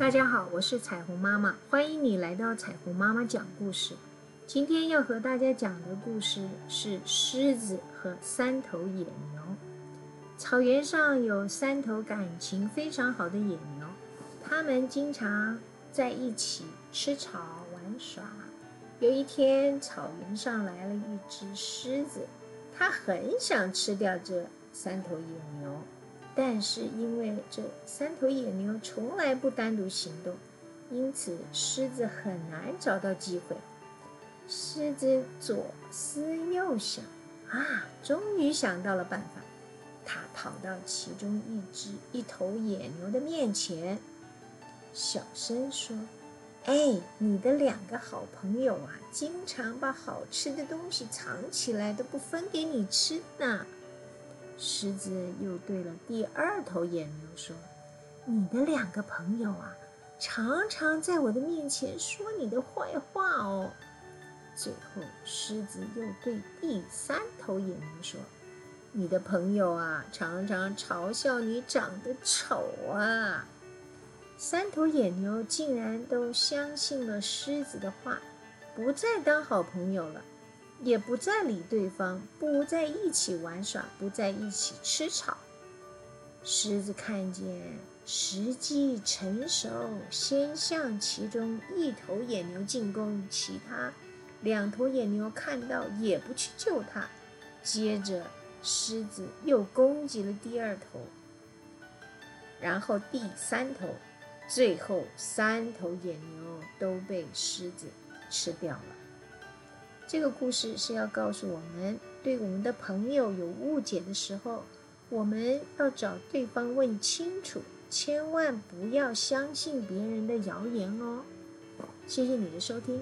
大家好，我是彩虹妈妈，欢迎你来到彩虹妈妈讲故事。今天要和大家讲的故事是狮子和三头野牛。草原上有三头感情非常好的野牛，它们经常在一起吃草玩耍。有一天，草原上来了一只狮子，它很想吃掉这三头野牛。但是因为这三头野牛从来不单独行动，因此狮子很难找到机会。狮子左思右想，啊，终于想到了办法。他跑到其中一只一头野牛的面前，小声说：“哎，你的两个好朋友啊，经常把好吃的东西藏起来，都不分给你吃呢。”狮子又对了第二头野牛说：“你的两个朋友啊，常常在我的面前说你的坏话哦。”最后，狮子又对第三头野牛说：“你的朋友啊，常常嘲笑你长得丑啊。”三头野牛竟然都相信了狮子的话，不再当好朋友了。也不再理对方，不在一起玩耍，不在一起吃草。狮子看见时机成熟，先向其中一头野牛进攻，其他两头野牛看到也不去救它。接着，狮子又攻击了第二头，然后第三头，最后三头野牛都被狮子吃掉了。这个故事是要告诉我们，对我们的朋友有误解的时候，我们要找对方问清楚，千万不要相信别人的谣言哦。谢谢你的收听。